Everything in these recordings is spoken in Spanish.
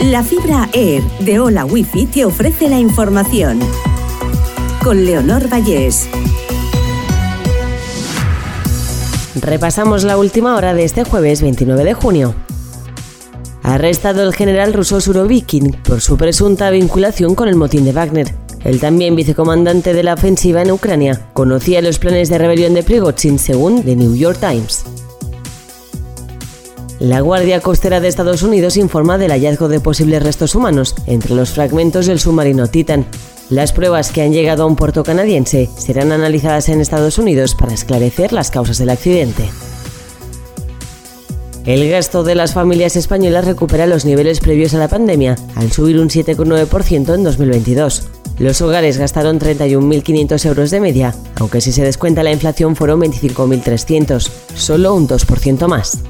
La fibra Air de Hola Wifi te ofrece la información. Con Leonor Vallés. Repasamos la última hora de este jueves 29 de junio. Arrestado el general ruso Surovikin por su presunta vinculación con el motín de Wagner. El también vicecomandante de la ofensiva en Ucrania conocía los planes de rebelión de Prigozhin según The New York Times. La Guardia Costera de Estados Unidos informa del hallazgo de posibles restos humanos entre los fragmentos del submarino Titan. Las pruebas que han llegado a un puerto canadiense serán analizadas en Estados Unidos para esclarecer las causas del accidente. El gasto de las familias españolas recupera los niveles previos a la pandemia, al subir un 7,9% en 2022. Los hogares gastaron 31.500 euros de media, aunque si se descuenta la inflación fueron 25.300, solo un 2% más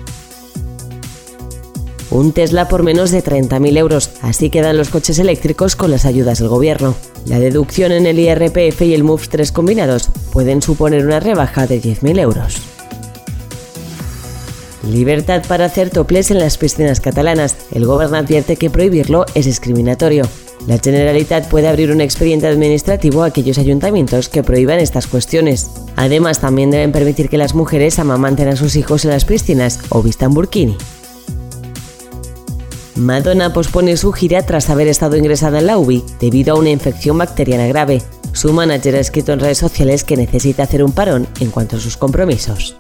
un Tesla por menos de 30.000 euros. Así quedan los coches eléctricos con las ayudas del gobierno. La deducción en el IRPF y el MUFS 3 combinados pueden suponer una rebaja de 10.000 euros. Libertad para hacer toples en las piscinas catalanas. El gobierno advierte que prohibirlo es discriminatorio. La Generalitat puede abrir un expediente administrativo a aquellos ayuntamientos que prohíban estas cuestiones. Además, también deben permitir que las mujeres amamanten a sus hijos en las piscinas o vistan burkini. Madonna pospone su gira tras haber estado ingresada en la UBI debido a una infección bacteriana grave. Su manager ha escrito en redes sociales que necesita hacer un parón en cuanto a sus compromisos.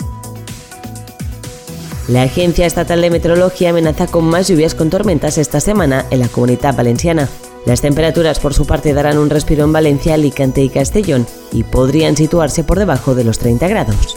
La Agencia Estatal de Meteorología amenaza con más lluvias con tormentas esta semana en la comunidad valenciana. Las temperaturas por su parte darán un respiro en Valencia, Alicante y Castellón y podrían situarse por debajo de los 30 grados.